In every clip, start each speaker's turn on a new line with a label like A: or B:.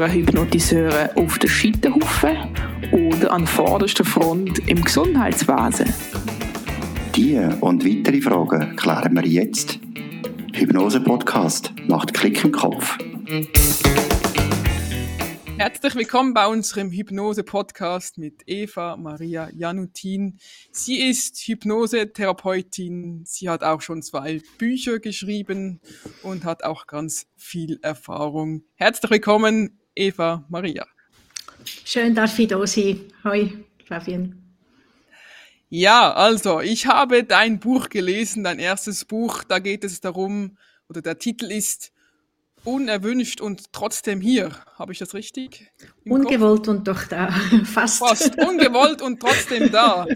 A: gehören Hypnotiseure auf der Scheiterhaufen oder an vorderster Front im Gesundheitswesen?
B: Diese und weitere Fragen klären wir jetzt. Hypnose Podcast macht Klick im Kopf.
C: Herzlich willkommen bei unserem Hypnose-Podcast mit Eva Maria Janutin. Sie ist Hypnose-Therapeutin. Sie hat auch schon zwei Bücher geschrieben und hat auch ganz viel Erfahrung. Herzlich willkommen, Eva Maria.
D: Schön, dass ich da sein. Hi, Fabian.
C: Ja, also ich habe dein Buch gelesen, dein erstes Buch. Da geht es darum, oder der Titel ist unerwünscht und trotzdem hier. Habe ich das richtig?
D: Ungewollt Kopf? und doch da. Fast.
C: Fast. Ungewollt und trotzdem da.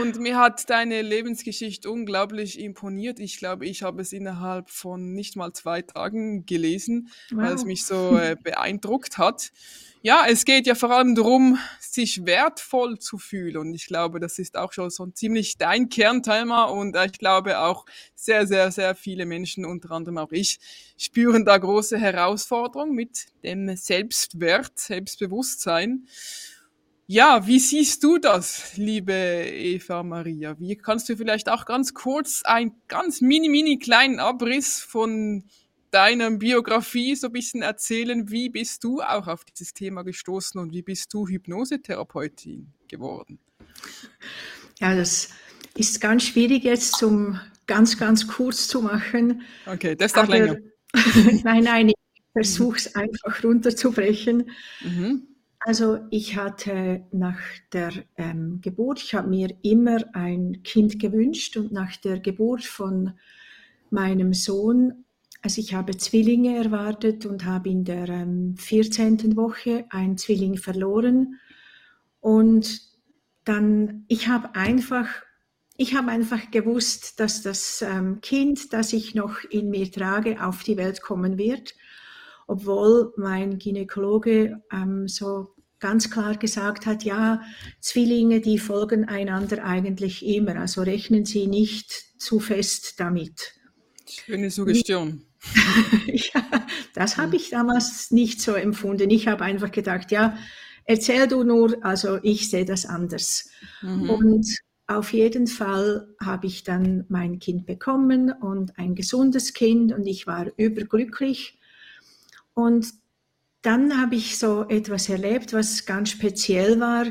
C: Und mir hat deine Lebensgeschichte unglaublich imponiert. Ich glaube, ich habe es innerhalb von nicht mal zwei Tagen gelesen, wow. weil es mich so äh, beeindruckt hat. Ja, es geht ja vor allem darum, sich wertvoll zu fühlen. Und ich glaube, das ist auch schon so ziemlich dein Kernthema. Und ich glaube auch sehr, sehr, sehr viele Menschen, unter anderem auch ich, spüren da große Herausforderungen mit dem Selbstwert, Selbstbewusstsein. Ja, wie siehst du das, liebe Eva Maria? Wie kannst du vielleicht auch ganz kurz ein ganz mini, mini kleinen Abriss von deiner Biografie so ein bisschen erzählen, wie bist du auch auf dieses Thema gestoßen und wie bist du Hypnosetherapeutin geworden?
D: Ja, das ist ganz schwierig jetzt zum ganz, ganz kurz zu machen.
C: Okay, das darf länger.
D: nein, nein, ich versuche es einfach runterzubrechen. Mhm. Also ich hatte nach der ähm, Geburt, ich habe mir immer ein Kind gewünscht und nach der Geburt von meinem Sohn also ich habe Zwillinge erwartet und habe in der ähm, 14. Woche einen Zwilling verloren. Und dann, ich habe einfach, ich habe einfach gewusst, dass das ähm, Kind, das ich noch in mir trage, auf die Welt kommen wird. Obwohl mein Gynäkologe ähm, so ganz klar gesagt hat, ja, Zwillinge, die folgen einander eigentlich immer. Also rechnen Sie nicht zu fest damit.
C: Schöne Suggestion.
D: ja, das habe ich damals nicht so empfunden. Ich habe einfach gedacht, ja, erzähl du nur, also ich sehe das anders. Mhm. Und auf jeden Fall habe ich dann mein Kind bekommen und ein gesundes Kind und ich war überglücklich. Und dann habe ich so etwas erlebt, was ganz speziell war.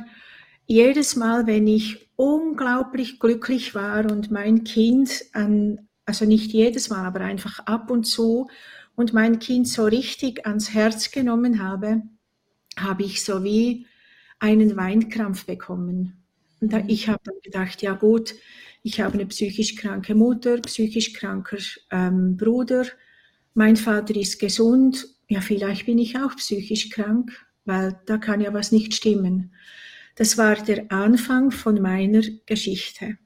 D: Jedes Mal, wenn ich unglaublich glücklich war und mein Kind an also nicht jedes Mal, aber einfach ab und zu und mein Kind so richtig ans Herz genommen habe, habe ich so wie einen Weinkrampf bekommen. Und mhm. ich habe dann gedacht, ja gut, ich habe eine psychisch kranke Mutter, psychisch kranker ähm, Bruder, mein Vater ist gesund, ja vielleicht bin ich auch psychisch krank, weil da kann ja was nicht stimmen. Das war der Anfang von meiner Geschichte.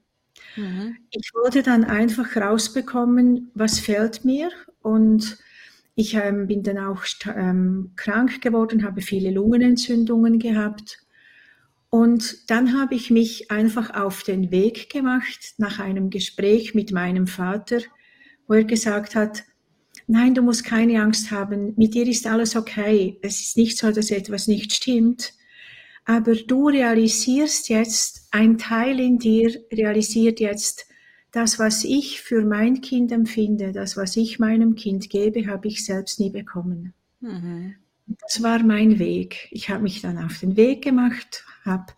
D: Mhm. Ich wollte dann einfach rausbekommen, was fehlt mir und ich ähm, bin dann auch ähm, krank geworden, habe viele Lungenentzündungen gehabt. Und dann habe ich mich einfach auf den Weg gemacht nach einem Gespräch mit meinem Vater, wo er gesagt hat, nein, du musst keine Angst haben, mit dir ist alles okay. Es ist nicht so, dass etwas nicht stimmt aber du realisierst jetzt, ein Teil in dir realisiert jetzt, das, was ich für mein Kind empfinde, das, was ich meinem Kind gebe, habe ich selbst nie bekommen. Mhm. Das war mein Weg. Ich habe mich dann auf den Weg gemacht, habe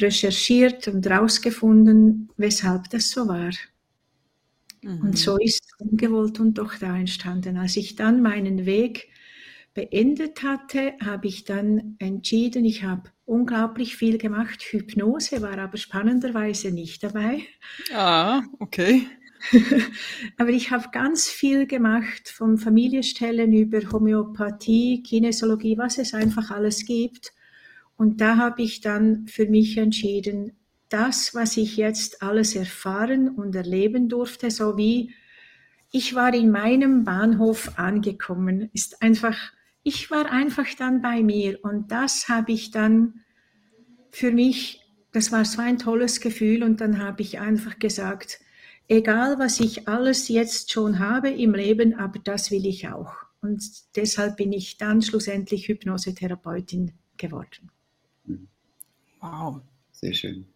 D: recherchiert und herausgefunden, weshalb das so war. Mhm. Und so ist ungewollt und doch da entstanden. Als ich dann meinen Weg beendet hatte, habe ich dann entschieden, ich habe unglaublich viel gemacht. Hypnose war aber spannenderweise nicht dabei.
C: Ah, okay.
D: aber ich habe ganz viel gemacht, vom Familienstellen über Homöopathie, Kinesiologie, was es einfach alles gibt. Und da habe ich dann für mich entschieden, das, was ich jetzt alles erfahren und erleben durfte, so wie ich war in meinem Bahnhof angekommen, ist einfach ich war einfach dann bei mir und das habe ich dann für mich, das war so ein tolles Gefühl und dann habe ich einfach gesagt, egal was ich alles jetzt schon habe im Leben, aber das will ich auch. Und deshalb bin ich dann schlussendlich Hypnosetherapeutin geworden.
C: Wow.
B: Sehr schön.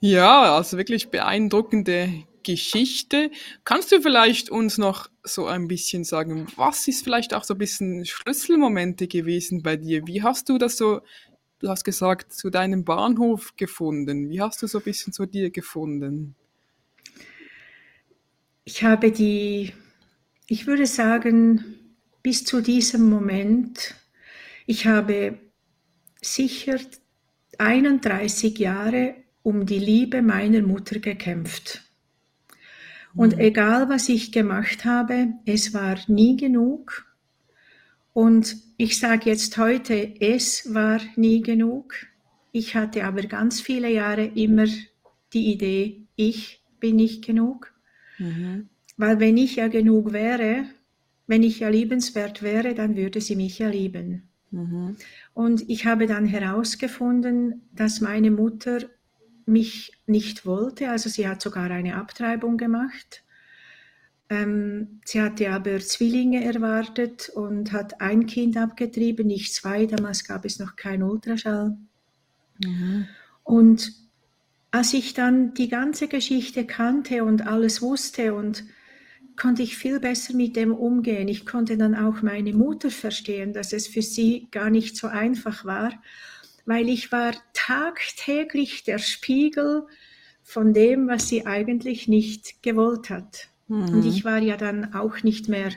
C: Ja, also wirklich beeindruckende Geschichte. Kannst du vielleicht uns noch so ein bisschen sagen, was ist vielleicht auch so ein bisschen Schlüsselmomente gewesen bei dir? Wie hast du das so, du hast gesagt, zu deinem Bahnhof gefunden? Wie hast du so ein bisschen zu dir gefunden?
D: Ich habe die, ich würde sagen, bis zu diesem Moment, ich habe sicher 31 Jahre um die Liebe meiner Mutter gekämpft. Und mhm. egal was ich gemacht habe, es war nie genug. Und ich sage jetzt heute, es war nie genug. Ich hatte aber ganz viele Jahre immer die Idee, ich bin nicht genug. Mhm. Weil wenn ich ja genug wäre, wenn ich ja liebenswert wäre, dann würde sie mich ja lieben. Mhm. Und ich habe dann herausgefunden, dass meine Mutter mich nicht wollte. Also sie hat sogar eine Abtreibung gemacht. Ähm, sie hatte aber Zwillinge erwartet und hat ein Kind abgetrieben, nicht zwei. Damals gab es noch keinen Ultraschall. Mhm. Und als ich dann die ganze Geschichte kannte und alles wusste und konnte ich viel besser mit dem umgehen. Ich konnte dann auch meine Mutter verstehen, dass es für sie gar nicht so einfach war weil ich war tagtäglich der Spiegel von dem, was sie eigentlich nicht gewollt hat. Mhm. Und ich war ja dann auch nicht mehr,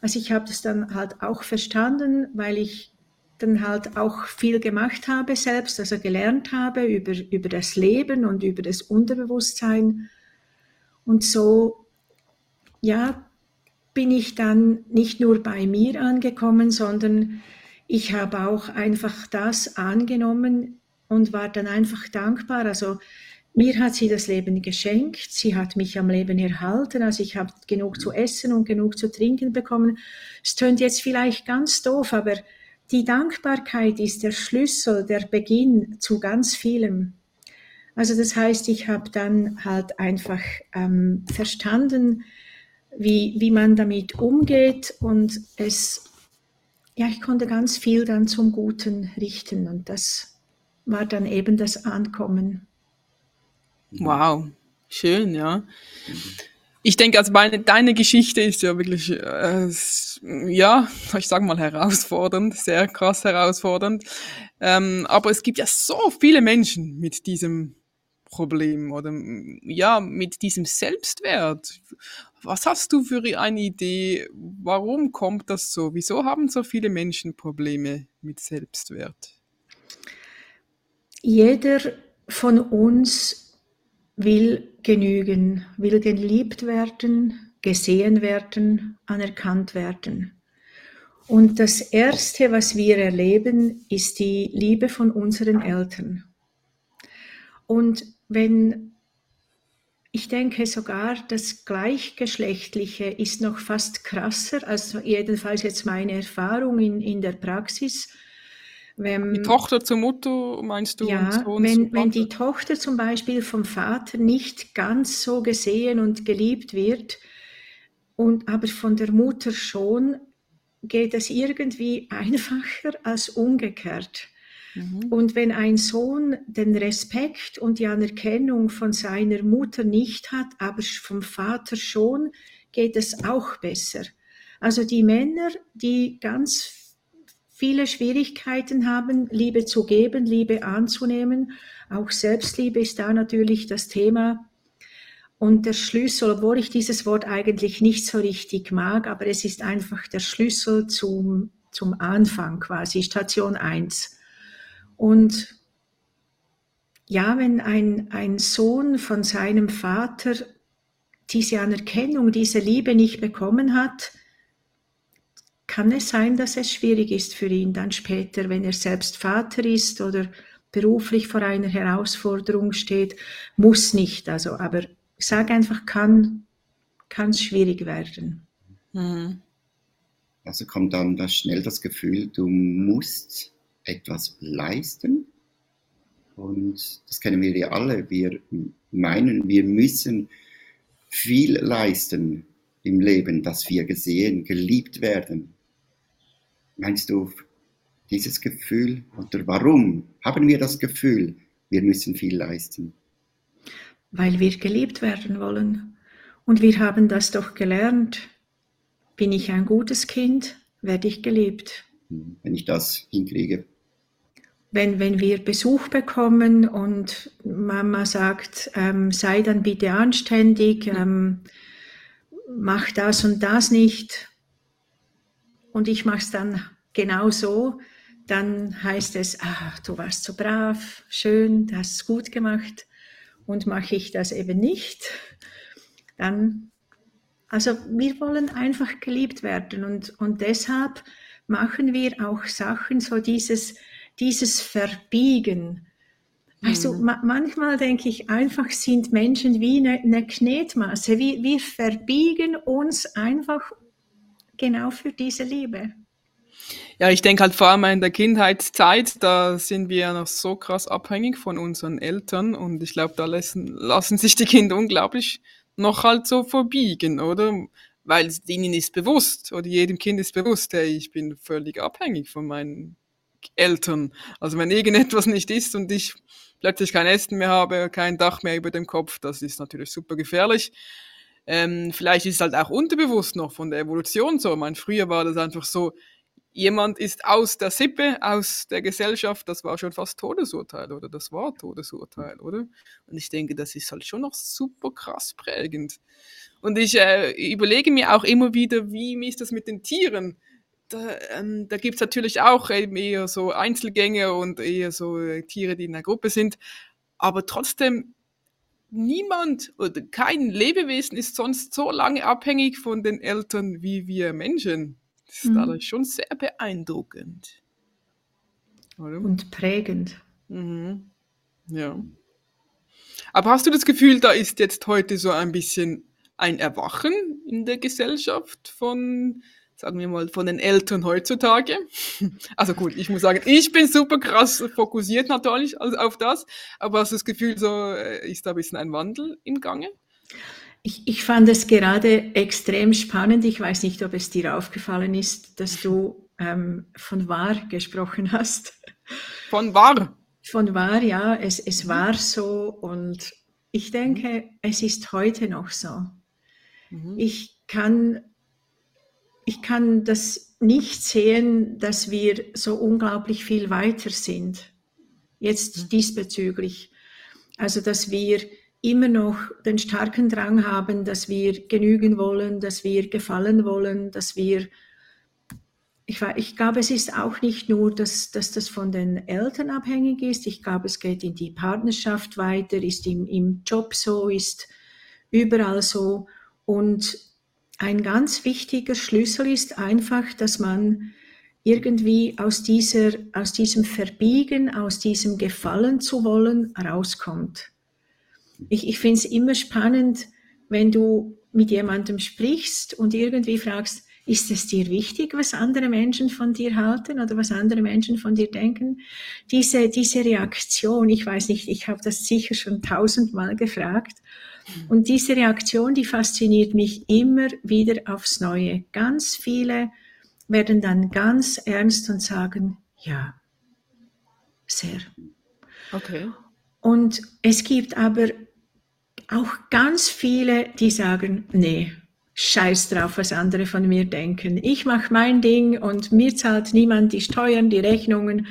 D: also ich habe das dann halt auch verstanden, weil ich dann halt auch viel gemacht habe selbst, also gelernt habe über, über das Leben und über das Unterbewusstsein. Und so, ja, bin ich dann nicht nur bei mir angekommen, sondern ich habe auch einfach das angenommen und war dann einfach dankbar. Also mir hat sie das Leben geschenkt, sie hat mich am Leben erhalten, also ich habe genug zu essen und genug zu trinken bekommen. Es tönt jetzt vielleicht ganz doof, aber die Dankbarkeit ist der Schlüssel, der Beginn zu ganz vielem. Also das heißt, ich habe dann halt einfach ähm, verstanden, wie, wie man damit umgeht und es ja, ich konnte ganz viel dann zum Guten richten und das war dann eben das Ankommen.
C: Wow, schön, ja. Ich denke, also meine, deine Geschichte ist ja wirklich, äh, ja, ich sage mal herausfordernd, sehr krass herausfordernd. Ähm, aber es gibt ja so viele Menschen mit diesem Problem oder ja, mit diesem Selbstwert. Was hast du für eine Idee? Warum kommt das so? Wieso haben so viele Menschen Probleme mit Selbstwert?
D: Jeder von uns will genügen, will geliebt werden, gesehen werden, anerkannt werden. Und das Erste, was wir erleben, ist die Liebe von unseren Eltern. Und wenn ich denke sogar, das Gleichgeschlechtliche ist noch fast krasser, also jedenfalls jetzt meine Erfahrung in, in der Praxis.
C: Wenn, die Tochter zur Mutter, meinst du?
D: Ja, wenn, wenn die Tochter zum Beispiel vom Vater nicht ganz so gesehen und geliebt wird, und aber von der Mutter schon, geht es irgendwie einfacher als umgekehrt. Mhm. Und wenn ein Sohn den Respekt und die Anerkennung von seiner Mutter nicht hat, aber vom Vater schon, geht es auch besser. Also die Männer, die ganz viele Schwierigkeiten haben, Liebe zu geben, Liebe anzunehmen, auch Selbstliebe ist da natürlich das Thema. Und der Schlüssel, obwohl ich dieses Wort eigentlich nicht so richtig mag, aber es ist einfach der Schlüssel zum, zum Anfang quasi, Station 1. Und ja, wenn ein, ein Sohn von seinem Vater diese Anerkennung, diese Liebe nicht bekommen hat, kann es sein, dass es schwierig ist für ihn dann später, wenn er selbst Vater ist oder beruflich vor einer Herausforderung steht, muss nicht. Also, aber ich sage einfach, kann kann es schwierig werden.
B: Mhm. Also kommt dann das schnell das Gefühl, du musst etwas leisten. Und das kennen wir ja alle. Wir meinen, wir müssen viel leisten, im Leben, dass wir gesehen, geliebt werden. Meinst du, dieses Gefühl oder warum haben wir das Gefühl, wir müssen viel leisten?
D: Weil wir geliebt werden wollen. Und wir haben das doch gelernt. Bin ich ein gutes Kind, werde ich geliebt.
B: Hm, wenn ich das hinkriege.
D: Wenn, wenn wir Besuch bekommen und Mama sagt, ähm, sei dann bitte anständig, ähm, mach das und das nicht und ich mache es dann genau so, dann heißt es, ah, du warst so brav, schön, du hast es gut gemacht und mache ich das eben nicht, dann, also wir wollen einfach geliebt werden und, und deshalb machen wir auch Sachen, so dieses, dieses Verbiegen. Weißt mhm. du, ma manchmal denke ich einfach, sind Menschen wie eine, eine Knetmasse. Wir, wir verbiegen uns einfach genau für diese Liebe.
C: Ja, ich denke halt vor allem in der Kindheitszeit, da sind wir noch so krass abhängig von unseren Eltern und ich glaube, da lassen, lassen sich die Kinder unglaublich noch halt so verbiegen, oder? Weil ihnen ist bewusst, oder jedem Kind ist bewusst, hey, ich bin völlig abhängig von meinen Eltern. Also wenn irgendetwas nicht ist und ich plötzlich kein Essen mehr habe, kein Dach mehr über dem Kopf, das ist natürlich super gefährlich. Ähm, vielleicht ist es halt auch unterbewusst noch von der Evolution so. Ich meine, früher war das einfach so, jemand ist aus der Sippe, aus der Gesellschaft, das war schon fast Todesurteil oder das war Todesurteil, oder? Und ich denke, das ist halt schon noch super krass prägend. Und ich äh, überlege mir auch immer wieder, wie ist das mit den Tieren? Da, ähm, da gibt es natürlich auch eben eher so Einzelgänge und eher so äh, Tiere, die in einer Gruppe sind. Aber trotzdem, niemand oder kein Lebewesen ist sonst so lange abhängig von den Eltern wie wir Menschen. Das ist mhm. dadurch schon sehr beeindruckend.
D: Oder? Und prägend.
C: Mhm. Ja. Aber hast du das Gefühl, da ist jetzt heute so ein bisschen ein Erwachen in der Gesellschaft von, sagen wir mal, von den Eltern heutzutage? Also gut, ich muss sagen, ich bin super krass fokussiert natürlich auf das, aber hast du das Gefühl, so äh, ist da ein bisschen ein Wandel im Gange?
D: Ich, ich fand es gerade extrem spannend. Ich weiß nicht, ob es dir aufgefallen ist, dass du ähm, von wahr gesprochen hast.
C: Von wahr?
D: Von wahr, ja. Es, es war so und ich denke, es ist heute noch so. Mhm. Ich, kann, ich kann das nicht sehen, dass wir so unglaublich viel weiter sind. Jetzt mhm. diesbezüglich. Also, dass wir immer noch den starken Drang haben, dass wir genügen wollen, dass wir gefallen wollen, dass wir, ich, ich glaube, es ist auch nicht nur, dass, dass das von den Eltern abhängig ist, ich glaube, es geht in die Partnerschaft weiter, ist im, im Job so, ist überall so. Und ein ganz wichtiger Schlüssel ist einfach, dass man irgendwie aus, dieser, aus diesem Verbiegen, aus diesem Gefallen zu wollen, rauskommt ich, ich finde es immer spannend, wenn du mit jemandem sprichst und irgendwie fragst, ist es dir wichtig, was andere Menschen von dir halten oder was andere Menschen von dir denken? Diese, diese Reaktion, ich weiß nicht, ich habe das sicher schon tausendmal gefragt. Und diese Reaktion, die fasziniert mich immer wieder aufs Neue. Ganz viele werden dann ganz ernst und sagen, ja, sehr.
C: Okay.
D: Und es gibt aber auch ganz viele, die sagen, nee, scheiß drauf, was andere von mir denken. Ich mache mein Ding und mir zahlt niemand die Steuern, die Rechnungen.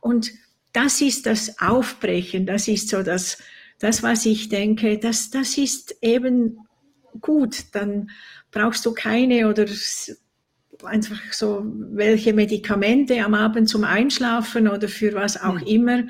D: Und das ist das Aufbrechen, das ist so das, das was ich denke, das, das ist eben gut. Dann brauchst du keine oder einfach so welche Medikamente am Abend zum Einschlafen oder für was auch hm. immer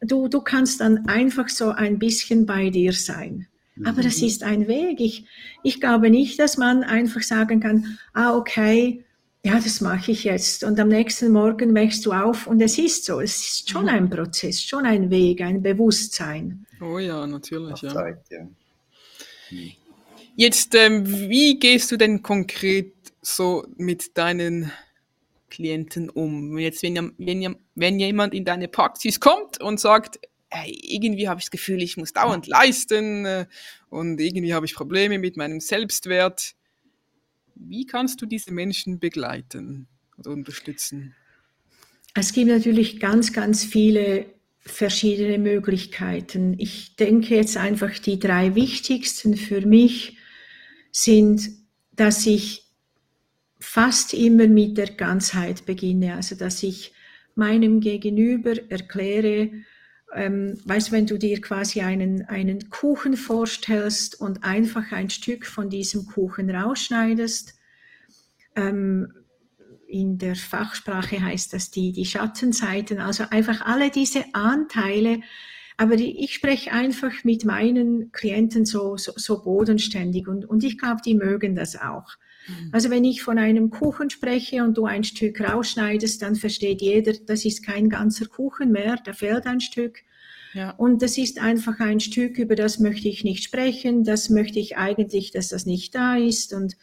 D: du, du kannst dann einfach so ein bisschen bei dir sein. Aber das mhm. ist ein Weg. Ich, ich glaube nicht, dass man einfach sagen kann, ah, okay, ja, das mache ich jetzt. Und am nächsten Morgen wächst du auf und es ist so. Es ist schon mhm. ein Prozess, schon ein Weg, ein Bewusstsein.
C: Oh ja, natürlich. Ja. Zeit, ja. Jetzt, ähm, wie gehst du denn konkret so mit deinen Klienten um? Jetzt, wenn, wenn, wenn jemand in deine Praxis kommt und sagt, hey, irgendwie habe ich das Gefühl, ich muss dauernd leisten äh, und irgendwie habe ich Probleme mit meinem Selbstwert. Wie kannst du diese Menschen begleiten oder unterstützen?
D: Es gibt natürlich ganz, ganz viele verschiedene Möglichkeiten. Ich denke jetzt einfach, die drei wichtigsten für mich sind, dass ich fast immer mit der Ganzheit beginne, also dass ich meinem Gegenüber erkläre, ähm, weißt, wenn du dir quasi einen, einen Kuchen vorstellst und einfach ein Stück von diesem Kuchen rausschneidest, ähm, in der Fachsprache heißt das die, die Schattenseiten, also einfach alle diese Anteile. Aber die, ich spreche einfach mit meinen Klienten so, so, so bodenständig und, und ich glaube, die mögen das auch. Mhm. Also wenn ich von einem Kuchen spreche und du ein Stück rausschneidest, dann versteht jeder, das ist kein ganzer Kuchen mehr, da fehlt ein Stück. Ja. Und das ist einfach ein Stück, über das möchte ich nicht sprechen, das möchte ich eigentlich, dass das nicht da ist. Und,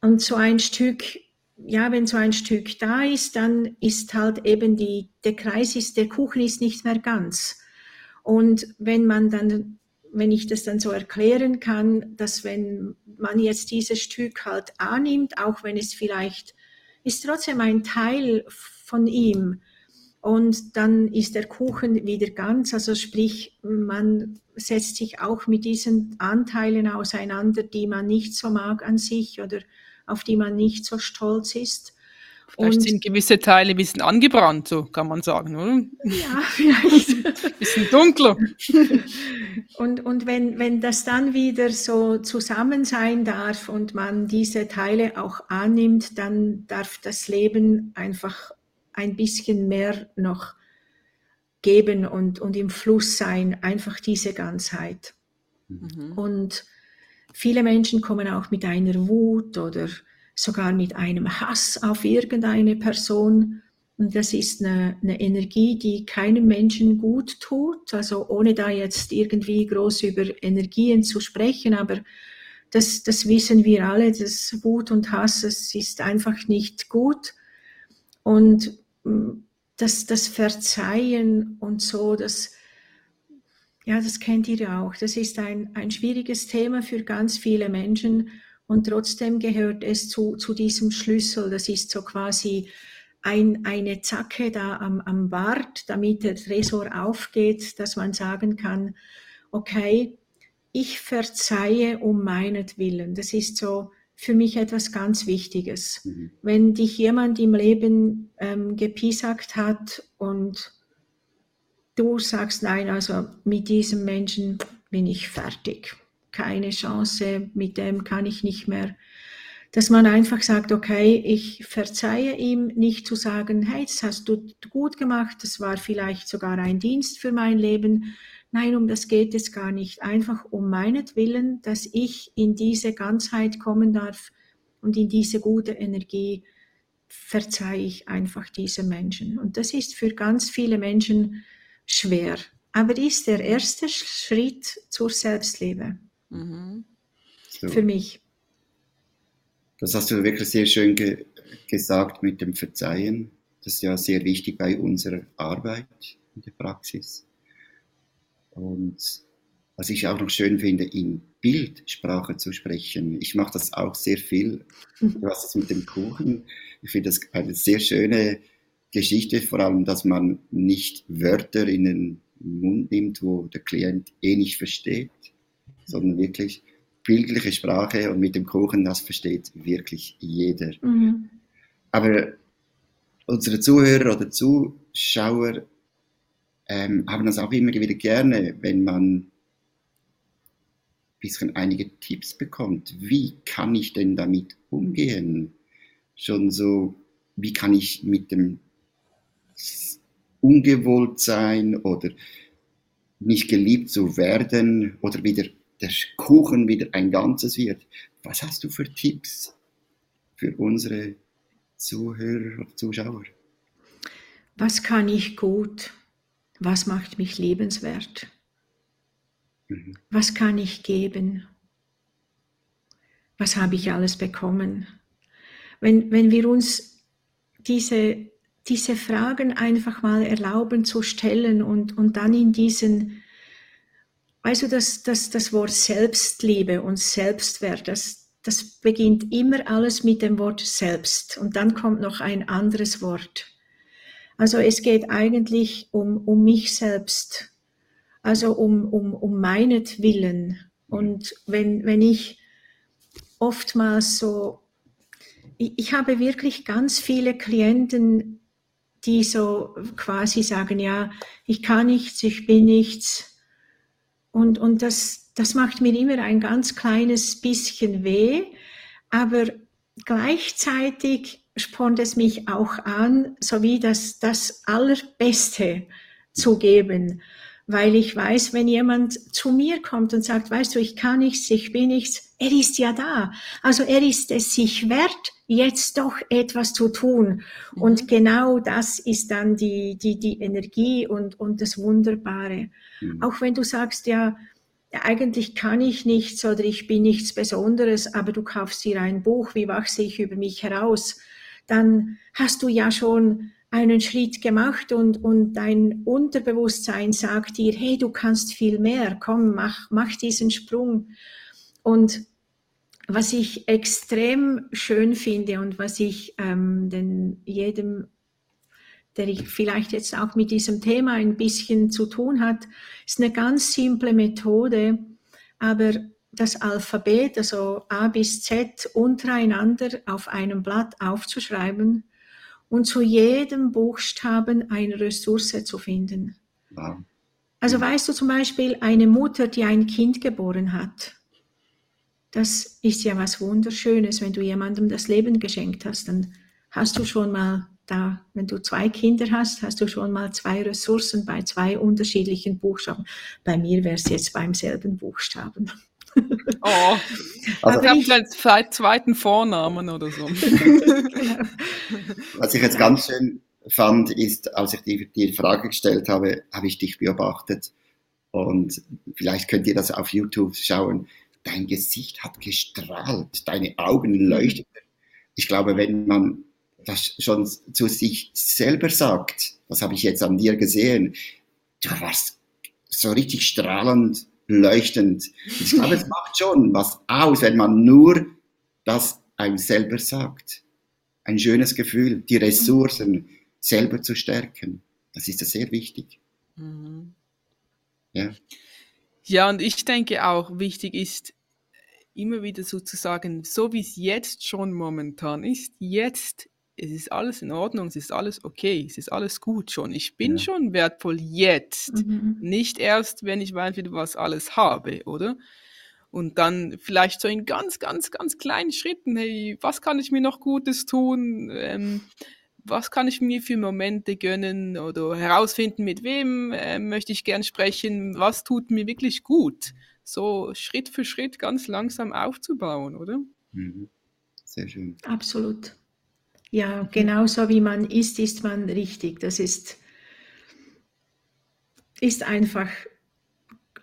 D: und so ein Stück ja, wenn so ein Stück da ist, dann ist halt eben die, der Kreis ist, der Kuchen ist nicht mehr ganz. Und wenn man dann, wenn ich das dann so erklären kann, dass wenn man jetzt dieses Stück halt annimmt, auch wenn es vielleicht ist trotzdem ein Teil von ihm, und dann ist der Kuchen wieder ganz, also sprich, man setzt sich auch mit diesen Anteilen auseinander, die man nicht so mag an sich oder auf die man nicht so stolz ist.
C: Vielleicht und, sind gewisse Teile ein bisschen angebrannt, so kann man sagen, oder?
D: Ja, vielleicht.
C: ein bisschen dunkler.
D: und und wenn, wenn das dann wieder so zusammen sein darf und man diese Teile auch annimmt, dann darf das Leben einfach ein bisschen mehr noch geben und, und im Fluss sein, einfach diese Ganzheit. Mhm. Und Viele Menschen kommen auch mit einer Wut oder sogar mit einem Hass auf irgendeine Person. Und das ist eine, eine, Energie, die keinem Menschen gut tut. Also ohne da jetzt irgendwie groß über Energien zu sprechen, aber das, das wissen wir alle, dass Wut und Hass, es ist einfach nicht gut. Und mm, das, das Verzeihen und so, das, ja, das kennt ihr ja auch. Das ist ein, ein schwieriges Thema für ganz viele Menschen und trotzdem gehört es zu, zu diesem Schlüssel. Das ist so quasi ein, eine Zacke da am, am Bart, damit der Tresor aufgeht, dass man sagen kann, okay, ich verzeihe um meinetwillen. Das ist so für mich etwas ganz Wichtiges. Mhm. Wenn dich jemand im Leben ähm, gepiesackt hat und du sagst, nein, also mit diesem Menschen bin ich fertig. Keine Chance, mit dem kann ich nicht mehr. Dass man einfach sagt, okay, ich verzeihe ihm nicht zu sagen, hey, das hast du gut gemacht, das war vielleicht sogar ein Dienst für mein Leben. Nein, um das geht es gar nicht. Einfach um meinetwillen, dass ich in diese Ganzheit kommen darf und in diese gute Energie verzeihe ich einfach diese Menschen. Und das ist für ganz viele Menschen schwer, aber ist der erste Schritt zur Selbstliebe. Mhm. So. Für mich.
B: Das hast du wirklich sehr schön ge gesagt mit dem Verzeihen. Das ist ja sehr wichtig bei unserer Arbeit in der Praxis. Und was ich auch noch schön finde, in Bildsprache zu sprechen. Ich mache das auch sehr viel. Du hast es mit dem Kuchen. Ich finde das eine sehr schöne Geschichte, vor allem, dass man nicht Wörter in den Mund nimmt, wo der Klient eh nicht versteht, sondern wirklich bildliche Sprache und mit dem Kuchen, das versteht wirklich jeder. Mhm. Aber unsere Zuhörer oder Zuschauer ähm, haben das auch immer wieder gerne, wenn man ein bisschen einige Tipps bekommt. Wie kann ich denn damit umgehen? Schon so, wie kann ich mit dem ungewollt sein oder nicht geliebt zu werden oder wieder der Kuchen wieder ein Ganzes wird. Was hast du für Tipps für unsere Zuhörer und Zuschauer?
D: Was kann ich gut? Was macht mich lebenswert? Mhm. Was kann ich geben? Was habe ich alles bekommen? Wenn, wenn wir uns diese diese Fragen einfach mal erlauben zu stellen und, und dann in diesen, weißt du, das, das, das Wort Selbstliebe und Selbstwert, das, das beginnt immer alles mit dem Wort selbst und dann kommt noch ein anderes Wort. Also es geht eigentlich um, um mich selbst, also um, um, um meinetwillen. Und wenn, wenn ich oftmals so, ich, ich habe wirklich ganz viele Klienten, die so quasi sagen, ja, ich kann nichts, ich bin nichts. Und, und das, das macht mir immer ein ganz kleines bisschen weh, aber gleichzeitig spornt es mich auch an, so wie das, das Allerbeste zu geben, weil ich weiß, wenn jemand zu mir kommt und sagt, weißt du, ich kann nichts, ich bin nichts, er ist ja da. Also er ist es sich wert, jetzt doch etwas zu tun. Mhm. Und genau das ist dann die, die, die Energie und, und das Wunderbare. Mhm. Auch wenn du sagst, ja, eigentlich kann ich nichts oder ich bin nichts Besonderes, aber du kaufst dir ein Buch, wie wachse ich über mich heraus, dann hast du ja schon einen Schritt gemacht und, und dein Unterbewusstsein sagt dir, hey, du kannst viel mehr, komm, mach, mach diesen Sprung. Und was ich extrem schön finde und was ich ähm, den, jedem, der ich vielleicht jetzt auch mit diesem Thema ein bisschen zu tun hat, ist eine ganz simple Methode, aber das Alphabet, also A bis Z, untereinander auf einem Blatt aufzuschreiben und zu jedem Buchstaben eine Ressource zu finden. Wow. Also weißt du zum Beispiel, eine Mutter, die ein Kind geboren hat, das ist ja was Wunderschönes, wenn du jemandem das Leben geschenkt hast, dann hast du schon mal da, wenn du zwei Kinder hast, hast du schon mal zwei Ressourcen bei zwei unterschiedlichen Buchstaben. Bei mir wäre es jetzt beim selben Buchstaben.
C: Oh, also ich habe vielleicht zweiten Vornamen oder so.
B: Was ich jetzt ganz schön fand, ist, als ich dir die Frage gestellt habe, habe ich dich beobachtet. Und vielleicht könnt ihr das auf YouTube schauen dein Gesicht hat gestrahlt, deine Augen leuchteten. Ich glaube, wenn man das schon zu sich selber sagt, das habe ich jetzt an dir gesehen, du warst so richtig strahlend, leuchtend. Ich glaube, es macht schon was aus, wenn man nur das einem selber sagt. Ein schönes Gefühl, die Ressourcen selber zu stärken. Das ist sehr wichtig. Mhm.
C: Ja. Ja, und ich denke auch, wichtig ist, immer wieder sozusagen, so wie es jetzt schon momentan ist, jetzt es ist alles in Ordnung, es ist alles okay, es ist alles gut schon. Ich bin ja. schon wertvoll jetzt, mhm. nicht erst, wenn ich weiß, wieder was alles habe, oder? Und dann vielleicht so in ganz, ganz, ganz kleinen Schritten, hey, was kann ich mir noch Gutes tun? Ähm, was kann ich mir für Momente gönnen oder herausfinden, mit wem äh, möchte ich gern sprechen, was tut mir wirklich gut so Schritt für Schritt ganz langsam aufzubauen, oder? Mhm.
B: Sehr schön.
D: Absolut. Ja, genauso wie man ist, ist man richtig. Das ist, ist einfach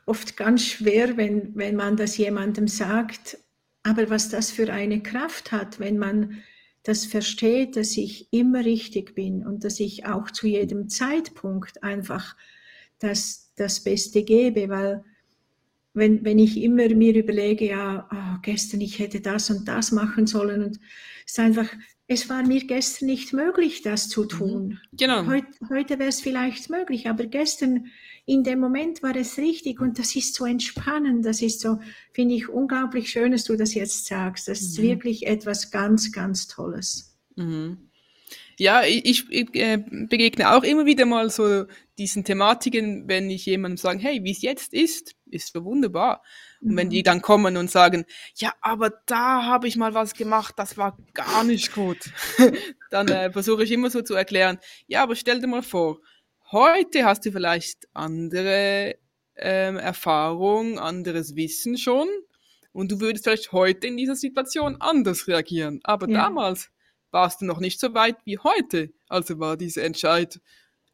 D: oft ganz schwer, wenn, wenn man das jemandem sagt. Aber was das für eine Kraft hat, wenn man das versteht, dass ich immer richtig bin und dass ich auch zu jedem Zeitpunkt einfach das, das Beste gebe, weil wenn, wenn ich immer mir überlege, ja, oh, gestern ich hätte das und das machen sollen und es ist einfach, es war mir gestern nicht möglich, das zu mhm. tun. Genau. Heut, heute wäre es vielleicht möglich, aber gestern in dem Moment war es richtig und das ist so entspannend, das ist so, finde ich unglaublich schön, dass du das jetzt sagst. Das ist mhm. wirklich etwas ganz, ganz Tolles.
C: Mhm. Ja, ich, ich äh, begegne auch immer wieder mal so diesen Thematiken, wenn ich jemandem sage, hey, wie es jetzt ist, ist so wunderbar. Und wenn die mhm. dann kommen und sagen, ja, aber da habe ich mal was gemacht, das war gar nicht gut, dann äh, versuche ich immer so zu erklären, ja, aber stell dir mal vor, heute hast du vielleicht andere ähm, Erfahrung, anderes Wissen schon und du würdest vielleicht heute in dieser Situation anders reagieren. Aber ja. damals warst du noch nicht so weit wie heute. Also war diese Entscheid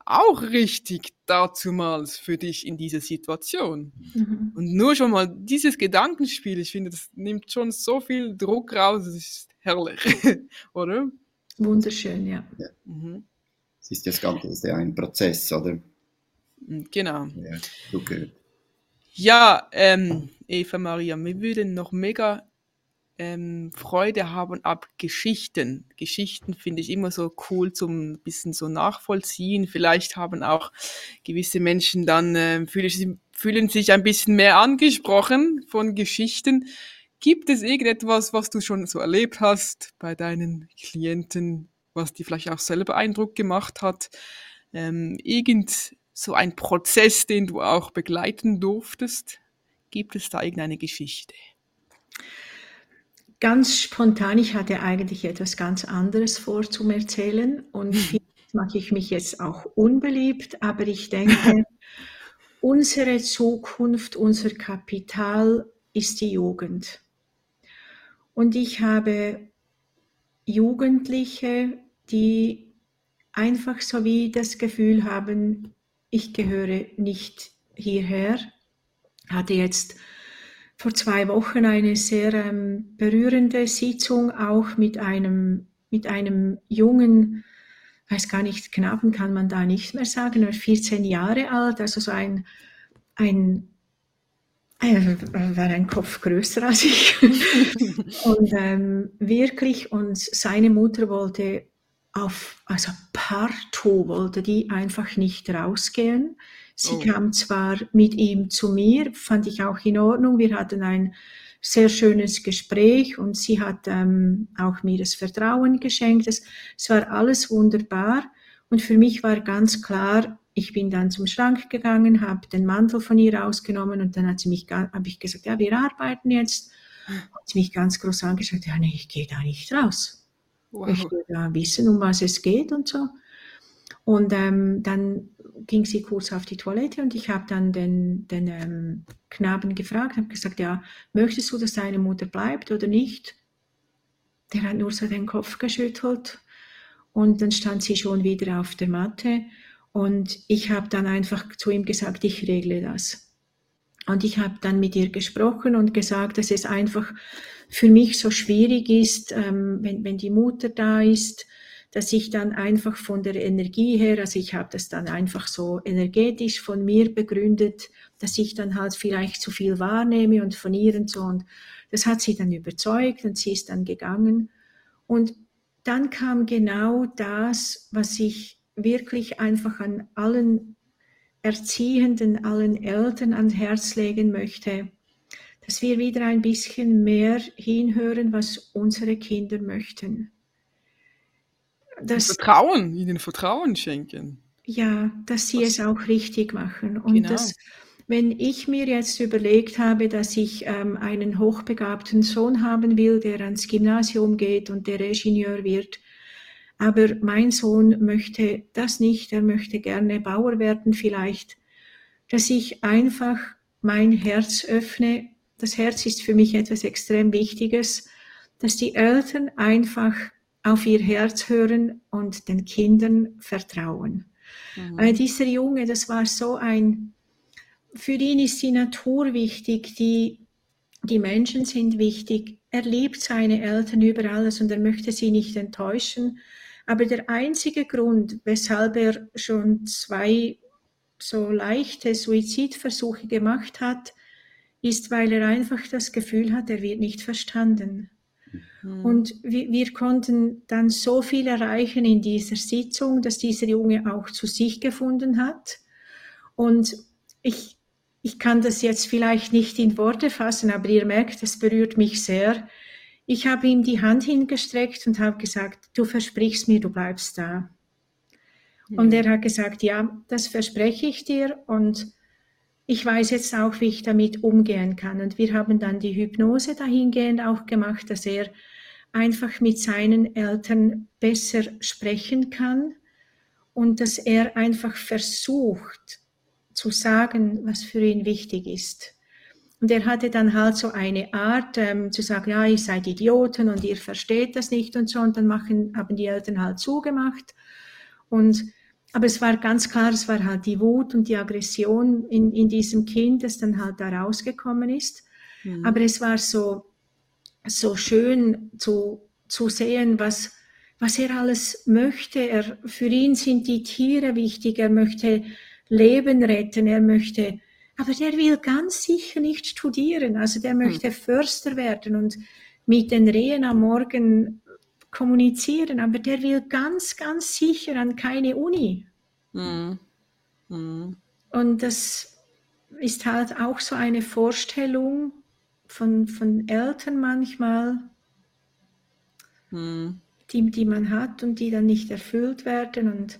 C: auch richtig dazumals für dich in dieser Situation. Mhm. Und nur schon mal dieses Gedankenspiel, ich finde, das nimmt schon so viel Druck raus, das ist herrlich, oder?
D: Wunderschön, ja. ja.
B: Mhm. Es ist das Ganze ist ja ein Prozess, oder?
C: Mhm, genau. Ja, okay. ja ähm, Eva Maria, mir würde noch mega ähm, Freude haben ab Geschichten. Geschichten finde ich immer so cool zum bisschen so nachvollziehen. Vielleicht haben auch gewisse Menschen dann, äh, fühlen, fühlen sich ein bisschen mehr angesprochen von Geschichten. Gibt es irgendetwas, was du schon so erlebt hast bei deinen Klienten, was dir vielleicht auch selber Eindruck gemacht hat? Ähm, irgend so ein Prozess, den du auch begleiten durftest? Gibt es da irgendeine Geschichte?
D: Ganz spontan, ich hatte eigentlich etwas ganz anderes vor zum Erzählen und vielleicht mache ich mich jetzt auch unbeliebt, aber ich denke, unsere Zukunft, unser Kapital ist die Jugend. Und ich habe Jugendliche, die einfach so wie das Gefühl haben, ich gehöre nicht hierher. Hatte jetzt vor zwei Wochen eine sehr ähm, berührende Sitzung auch mit einem, mit einem jungen, weiß gar nicht, Knaben kann man da nicht mehr sagen, er 14 Jahre alt, also so ein, ein er war ein Kopf größer als ich. und ähm, wirklich, und seine Mutter wollte auf, also partout wollte die einfach nicht rausgehen. Sie oh. kam zwar mit ihm zu mir, fand ich auch in Ordnung. Wir hatten ein sehr schönes Gespräch und sie hat ähm, auch mir das Vertrauen geschenkt. Es, es war alles wunderbar und für mich war ganz klar, ich bin dann zum Schrank gegangen, habe den Mantel von ihr rausgenommen und dann hat sie mich, habe ich gesagt, ja, wir arbeiten jetzt. Hat sie mich ganz groß angeschaut, ja, nee, ich gehe da nicht raus. Wow. Ich will da wissen, um was es geht und so. Und ähm, dann ging sie kurz auf die Toilette und ich habe dann den, den ähm, Knaben gefragt, habe gesagt, ja, möchtest du, dass deine Mutter bleibt oder nicht? Der hat nur so den Kopf geschüttelt und dann stand sie schon wieder auf der Matte und ich habe dann einfach zu ihm gesagt, ich regle das. Und ich habe dann mit ihr gesprochen und gesagt, dass es einfach für mich so schwierig ist, ähm, wenn, wenn die Mutter da ist, dass ich dann einfach von der Energie her, also ich habe das dann einfach so energetisch von mir begründet, dass ich dann halt vielleicht zu viel wahrnehme und von ihr und so. Und das hat sie dann überzeugt und sie ist dann gegangen. Und dann kam genau das, was ich wirklich einfach an allen Erziehenden, allen Eltern ans Herz legen möchte, dass wir wieder ein bisschen mehr hinhören, was unsere Kinder möchten
C: das, Vertrauen, ihnen Vertrauen schenken.
D: Ja, dass sie Was? es auch richtig machen. Und genau. das, wenn ich mir jetzt überlegt habe, dass ich ähm, einen hochbegabten Sohn haben will, der ans Gymnasium geht und der Ingenieur wird, aber mein Sohn möchte das nicht, er möchte gerne Bauer werden vielleicht, dass ich einfach mein Herz öffne. Das Herz ist für mich etwas extrem Wichtiges, dass die Eltern einfach auf ihr Herz hören und den Kindern vertrauen. Mhm. Weil dieser Junge, das war so ein, für ihn ist die Natur wichtig, die, die Menschen sind wichtig. Er liebt seine Eltern über alles und er möchte sie nicht enttäuschen. Aber der einzige Grund, weshalb er schon zwei so leichte Suizidversuche gemacht hat, ist, weil er einfach das Gefühl hat, er wird nicht verstanden. Mhm. Und wir, wir, konnten dann so viel erreichen in dieser Sitzung, dass dieser Junge auch zu sich gefunden hat. Und ich, ich kann das jetzt vielleicht nicht in Worte fassen, aber ihr merkt, es berührt mich sehr. Ich habe ihm die Hand hingestreckt und habe gesagt, du versprichst mir, du bleibst da. Mhm. Und er hat gesagt, ja, das verspreche ich dir. Und ich weiß jetzt auch, wie ich damit umgehen kann. Und wir haben dann die Hypnose dahingehend auch gemacht, dass er einfach mit seinen Eltern besser sprechen kann und dass er einfach versucht zu sagen, was für ihn wichtig ist. Und er hatte dann halt so eine Art ähm, zu sagen, ja, ihr seid Idioten und ihr versteht das nicht und so. Und dann machen, haben die Eltern halt zugemacht. Und aber es war ganz klar, es war halt die Wut und die Aggression in, in diesem Kind, das dann halt da rausgekommen ist. Mhm. Aber es war so, so schön zu, zu sehen, was, was er alles möchte. Er, für ihn sind die Tiere wichtig, er möchte Leben retten, er möchte, aber der will ganz sicher nicht studieren, also der möchte mhm. Förster werden und mit den Rehen am Morgen kommunizieren, aber der will ganz, ganz sicher an keine Uni. Mhm. Mhm. Und das ist halt auch so eine Vorstellung von, von Eltern manchmal, mhm. die, die man hat und die dann nicht erfüllt werden. Und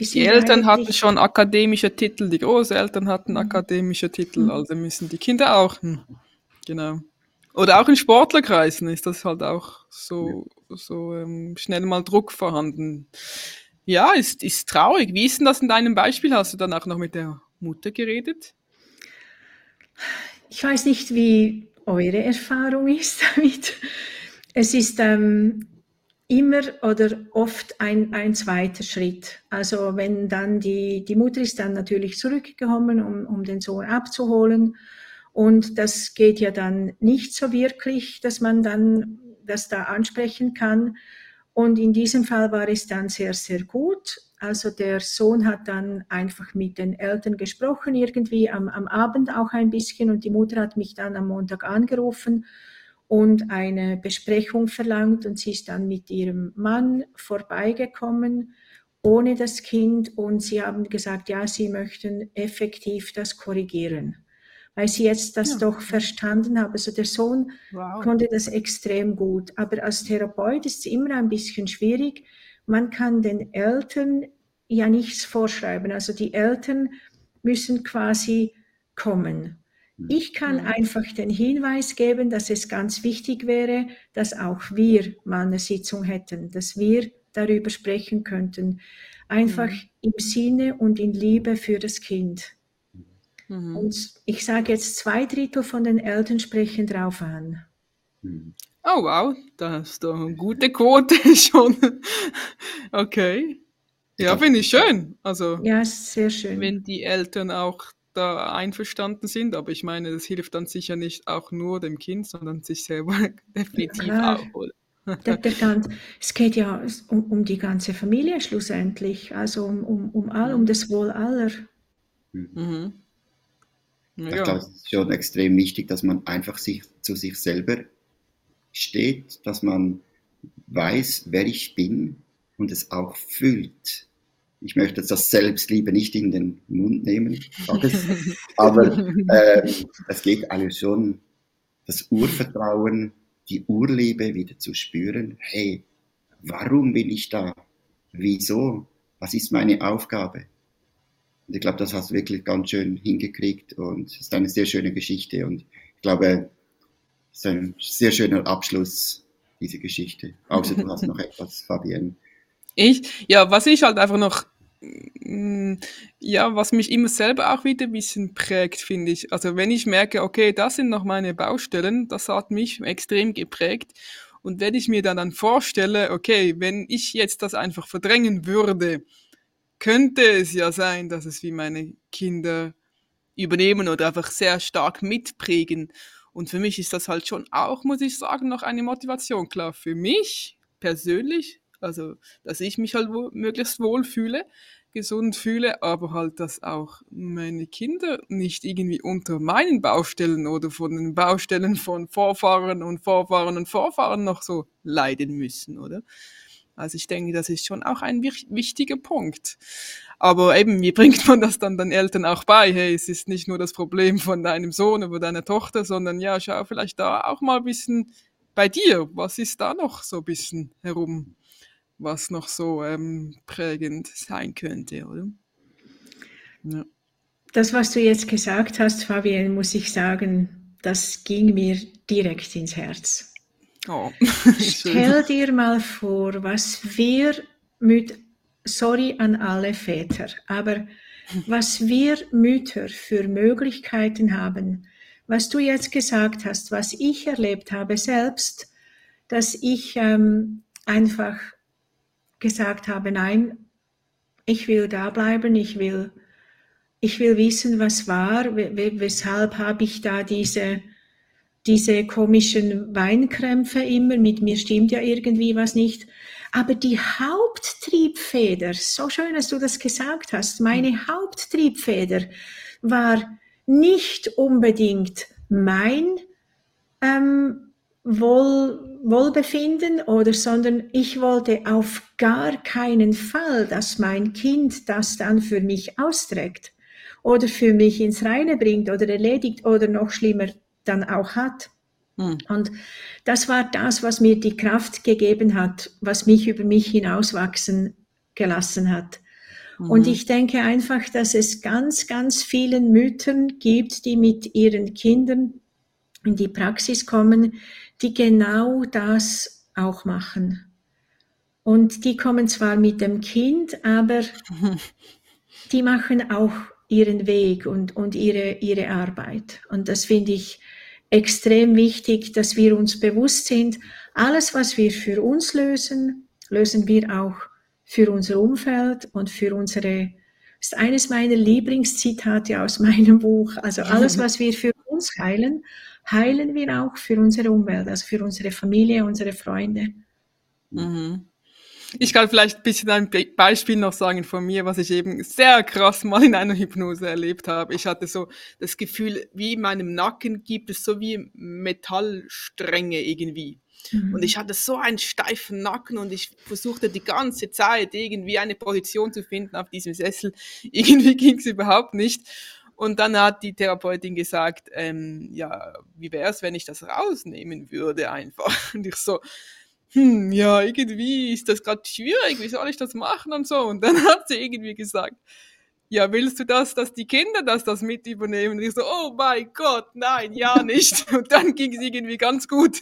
C: die Eltern hatten schon akademische Titel, die Großeltern hatten mhm. akademische Titel, mhm. also müssen die Kinder auch. Hm. Genau. Oder auch in Sportlerkreisen ist das halt auch so, so ähm, schnell mal Druck vorhanden. Ja, ist, ist traurig. Wie ist denn das in deinem Beispiel? Hast du danach noch mit der Mutter geredet?
D: Ich weiß nicht, wie eure Erfahrung ist damit. Es ist ähm, immer oder oft ein, ein zweiter Schritt. Also wenn dann die, die Mutter ist dann natürlich zurückgekommen, um, um den Sohn abzuholen und das geht ja dann nicht so wirklich, dass man dann das da ansprechen kann. Und in diesem Fall war es dann sehr, sehr gut. Also der Sohn hat dann einfach mit den Eltern gesprochen, irgendwie am, am Abend auch ein bisschen. Und die Mutter hat mich dann am Montag angerufen und eine Besprechung verlangt. Und sie ist dann mit ihrem Mann vorbeigekommen ohne das Kind. Und sie haben gesagt, ja, sie möchten effektiv das korrigieren weil sie jetzt das ja. doch verstanden haben. Also der Sohn wow. konnte das extrem gut. Aber als Therapeut ist es immer ein bisschen schwierig. Man kann den Eltern ja nichts vorschreiben. Also die Eltern müssen quasi kommen. Hm. Ich kann einfach den Hinweis geben, dass es ganz wichtig wäre, dass auch wir mal eine Sitzung hätten, dass wir darüber sprechen könnten. Einfach im Sinne und in Liebe für das Kind. Mhm. Und ich sage jetzt, zwei Drittel von den Eltern sprechen drauf an.
C: Mhm. Oh wow, das ist doch eine gute Quote schon. okay. Ja, finde ich schön. Also,
D: ja, sehr schön.
C: Wenn die Eltern auch da einverstanden sind, aber ich meine, das hilft dann sicher nicht auch nur dem Kind, sondern sich selber definitiv ja, auch.
D: Der, der ganz, es geht ja um, um, die ganze Familie schlussendlich, also um, um, um all, um das Wohl aller. Mhm.
B: Ja. Ich glaube, es ist schon extrem wichtig, dass man einfach sich, zu sich selber steht, dass man weiß, wer ich bin und es auch fühlt. Ich möchte das Selbstliebe nicht in den Mund nehmen, aber äh, es geht alles schon, das Urvertrauen, die Urliebe wieder zu spüren. Hey, warum bin ich da? Wieso? Was ist meine Aufgabe? Und ich glaube, das hast du wirklich ganz schön hingekriegt und es ist eine sehr schöne Geschichte. Und ich glaube, es ist ein sehr schöner Abschluss, diese Geschichte. Außer du hast noch etwas, Fabienne.
C: Ich? Ja, was ich halt einfach noch, mm, ja, was mich immer selber auch wieder ein bisschen prägt, finde ich. Also wenn ich merke, okay, das sind noch meine Baustellen, das hat mich extrem geprägt. Und wenn ich mir dann, dann vorstelle, okay, wenn ich jetzt das einfach verdrängen würde, könnte es ja sein, dass es wie meine Kinder übernehmen oder einfach sehr stark mitprägen. Und für mich ist das halt schon auch, muss ich sagen, noch eine Motivation. Klar, für mich persönlich, also dass ich mich halt wo, möglichst wohl fühle, gesund fühle, aber halt, dass auch meine Kinder nicht irgendwie unter meinen Baustellen oder von den Baustellen von Vorfahren und Vorfahren und Vorfahren noch so leiden müssen, oder? Also ich denke, das ist schon auch ein wichtiger Punkt. Aber eben, wie bringt man das dann den Eltern auch bei? Hey, es ist nicht nur das Problem von deinem Sohn oder deiner Tochter, sondern ja, schau vielleicht da auch mal ein bisschen bei dir. Was ist da noch so ein bisschen herum, was noch so ähm, prägend sein könnte, oder?
D: Ja. Das, was du jetzt gesagt hast, Fabian, muss ich sagen, das ging mir direkt ins Herz. Oh. Stell dir mal vor, was wir mit, sorry an alle Väter, aber was wir Mütter für Möglichkeiten haben, was du jetzt gesagt hast, was ich erlebt habe selbst, dass ich ähm, einfach gesagt habe, nein, ich will da bleiben, ich will, ich will wissen, was war, weshalb habe ich da diese diese komischen Weinkrämpfe immer, mit mir stimmt ja irgendwie was nicht. Aber die Haupttriebfeder, so schön, dass du das gesagt hast, meine hm. Haupttriebfeder war nicht unbedingt mein, ähm, Wohl, Wohlbefinden oder sondern ich wollte auf gar keinen Fall, dass mein Kind das dann für mich austrägt oder für mich ins Reine bringt oder erledigt oder noch schlimmer dann auch hat. Hm. Und das war das, was mir die Kraft gegeben hat, was mich über mich hinauswachsen gelassen hat. Mhm. Und ich denke einfach, dass es ganz, ganz vielen Müttern gibt, die mit ihren Kindern in die Praxis kommen, die genau das auch machen. Und die kommen zwar mit dem Kind, aber die machen auch ihren Weg und, und ihre, ihre Arbeit. Und das finde ich extrem wichtig, dass wir uns bewusst sind, alles, was wir für uns lösen, lösen wir auch für unser Umfeld und für unsere, das ist eines meiner Lieblingszitate aus meinem Buch. Also alles, was wir für uns heilen, heilen wir auch für unsere Umwelt, also für unsere Familie, unsere Freunde.
C: Mhm. Ich kann vielleicht ein bisschen ein Beispiel noch sagen von mir, was ich eben sehr krass mal in einer Hypnose erlebt habe. Ich hatte so das Gefühl, wie in meinem Nacken gibt es so wie Metallstränge irgendwie. Mhm. Und ich hatte so einen steifen Nacken und ich versuchte die ganze Zeit irgendwie eine Position zu finden auf diesem Sessel. Irgendwie ging es überhaupt nicht. Und dann hat die Therapeutin gesagt, ähm, ja, wie wäre es, wenn ich das rausnehmen würde einfach? Und ich so, hm, ja, irgendwie ist das gerade schwierig, wie soll ich das machen und so. Und dann hat sie irgendwie gesagt, ja, willst du das, dass die Kinder das, das mit übernehmen? Und ich so, oh mein Gott, nein, ja nicht. Und dann ging es irgendwie ganz gut,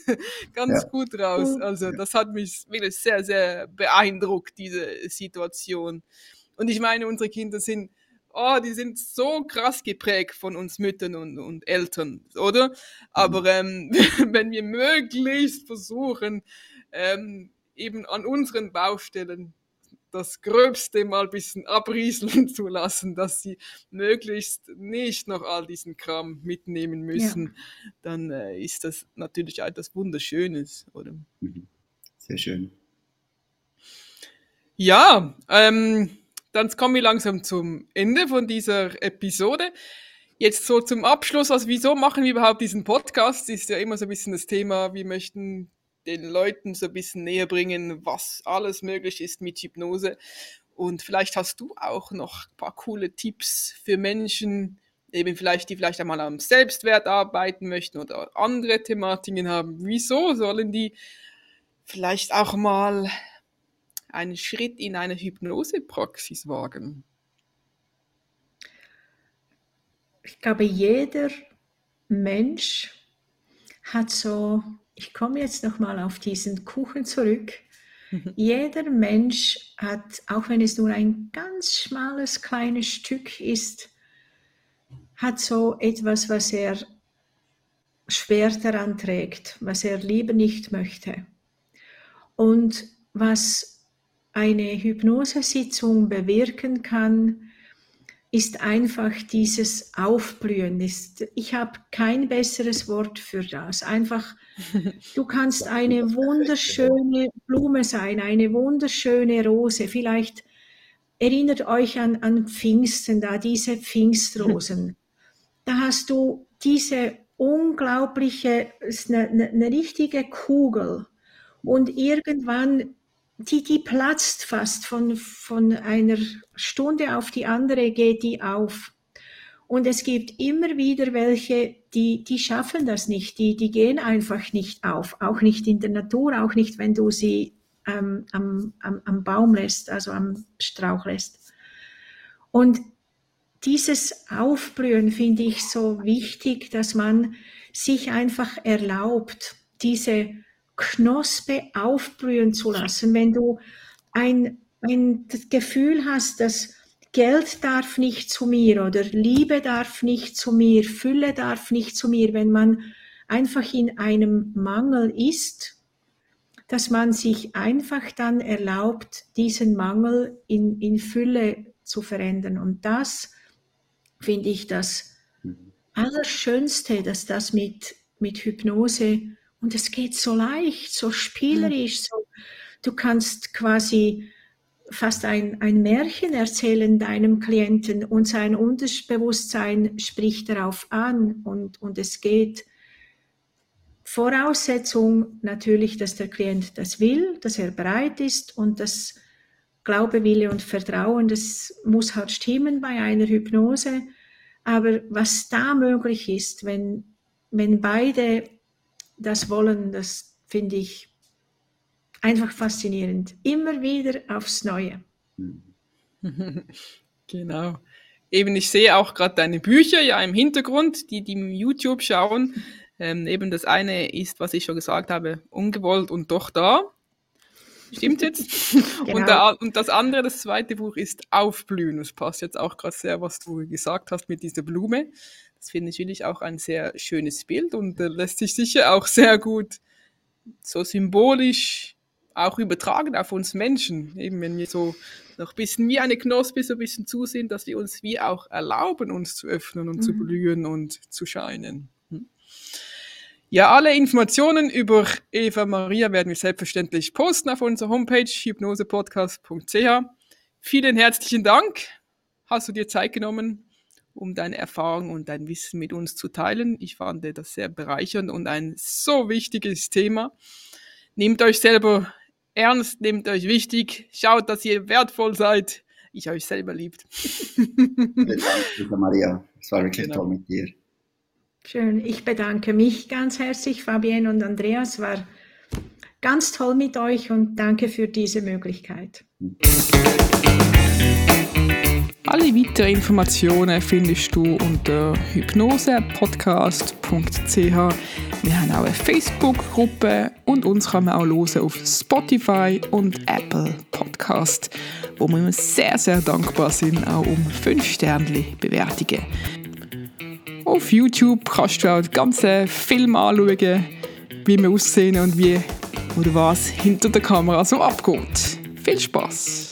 C: ganz ja. gut raus. Also das hat mich wirklich sehr, sehr beeindruckt, diese Situation. Und ich meine, unsere Kinder sind, oh, die sind so krass geprägt von uns Müttern und, und Eltern, oder? Aber ähm, wenn wir möglichst versuchen, ähm, eben an unseren Baustellen das Gröbste mal ein bisschen abrieseln zu lassen, dass sie möglichst nicht noch all diesen Kram mitnehmen müssen, ja. dann äh, ist das natürlich etwas Wunderschönes, oder? Mhm.
B: Sehr schön.
C: Ja, ähm, dann kommen wir langsam zum Ende von dieser Episode. Jetzt so zum Abschluss, also wieso machen wir überhaupt diesen Podcast? Ist ja immer so ein bisschen das Thema, wir möchten den Leuten so ein bisschen näher bringen, was alles möglich ist mit Hypnose. Und vielleicht hast du auch noch ein paar coole Tipps für Menschen, eben vielleicht, die vielleicht einmal am Selbstwert arbeiten möchten oder andere Thematiken haben. Wieso sollen die vielleicht auch mal einen Schritt in eine Hypnosepraxis wagen?
D: Ich glaube, jeder Mensch hat so ich komme jetzt nochmal auf diesen Kuchen zurück. Jeder Mensch hat, auch wenn es nur ein ganz schmales kleines Stück ist, hat so etwas, was er schwer daran trägt, was er lieber nicht möchte. Und was eine Hypnosesitzung bewirken kann, ist einfach dieses Aufblühen. Ist, ich habe kein besseres Wort für das. Einfach, du kannst eine wunderschöne Blume sein, eine wunderschöne Rose. Vielleicht erinnert euch an, an Pfingsten, da diese Pfingstrosen. Da hast du diese unglaubliche, eine, eine, eine richtige Kugel. Und irgendwann die, die platzt fast von, von einer Stunde auf die andere, geht die auf. Und es gibt immer wieder welche, die, die schaffen das nicht, die, die gehen einfach nicht auf, auch nicht in der Natur, auch nicht, wenn du sie ähm, am, am, am Baum lässt, also am Strauch lässt. Und dieses Aufblühen finde ich so wichtig, dass man sich einfach erlaubt, diese Knospe aufblühen zu lassen. Wenn du ein, ein Gefühl hast, dass Geld darf nicht zu mir oder Liebe darf nicht zu mir, Fülle darf nicht zu mir, wenn man einfach in einem Mangel ist, dass man sich einfach dann erlaubt, diesen Mangel in, in Fülle zu verändern. Und das finde ich das mhm. Allerschönste, dass das mit, mit Hypnose und es geht so leicht, so spielerisch. So. Du kannst quasi fast ein, ein Märchen erzählen deinem Klienten und sein Unterbewusstsein spricht darauf an und, und es geht Voraussetzung natürlich, dass der Klient das will, dass er bereit ist und das Glaube, Wille und Vertrauen, das muss halt stimmen bei einer Hypnose. Aber was da möglich ist, wenn, wenn beide das wollen, das finde ich einfach faszinierend. Immer wieder aufs Neue.
C: Genau. Eben, ich sehe auch gerade deine Bücher ja im Hintergrund, die, die YouTube schauen. Ähm, eben das eine ist, was ich schon gesagt habe, ungewollt und doch da. Stimmt jetzt? Genau. Und, der, und, das andere, das zweite Buch ist Aufblühen. Das passt jetzt auch gerade sehr, was du gesagt hast mit dieser Blume. Das finde ich wirklich auch ein sehr schönes Bild und äh, lässt sich sicher auch sehr gut so symbolisch auch übertragen auf uns Menschen. Eben wenn wir so noch ein bisschen wie eine Knospe so ein bisschen zu sind, dass wir uns wie auch erlauben, uns zu öffnen und mhm. zu blühen und zu scheinen. Ja, alle Informationen über Eva Maria werden wir selbstverständlich posten auf unserer Homepage hypnosepodcast.ch. Vielen herzlichen Dank. Hast du dir Zeit genommen, um deine Erfahrung und dein Wissen mit uns zu teilen? Ich fand das sehr bereichernd und ein so wichtiges Thema. Nehmt euch selber ernst, nehmt euch wichtig, schaut, dass ihr wertvoll seid. Ich euch selber liebt.
B: Vielen Dank, Maria. Es war wirklich genau. toll mit dir.
D: Schön. Ich bedanke mich ganz herzlich, Fabienne und Andreas. War ganz toll mit euch und danke für diese Möglichkeit.
C: Alle weiteren Informationen findest du unter hypnosepodcast.ch. Wir haben auch eine Facebook-Gruppe und uns kann man auch hören auf Spotify und Apple Podcast, wo wir sehr, sehr dankbar sind, auch um 5 Sterne Bewertungen. Auf YouTube kannst du auch den ganzen Film anschauen, wie wir aussehen und wie oder was hinter der Kamera so abgeht. Viel Spaß!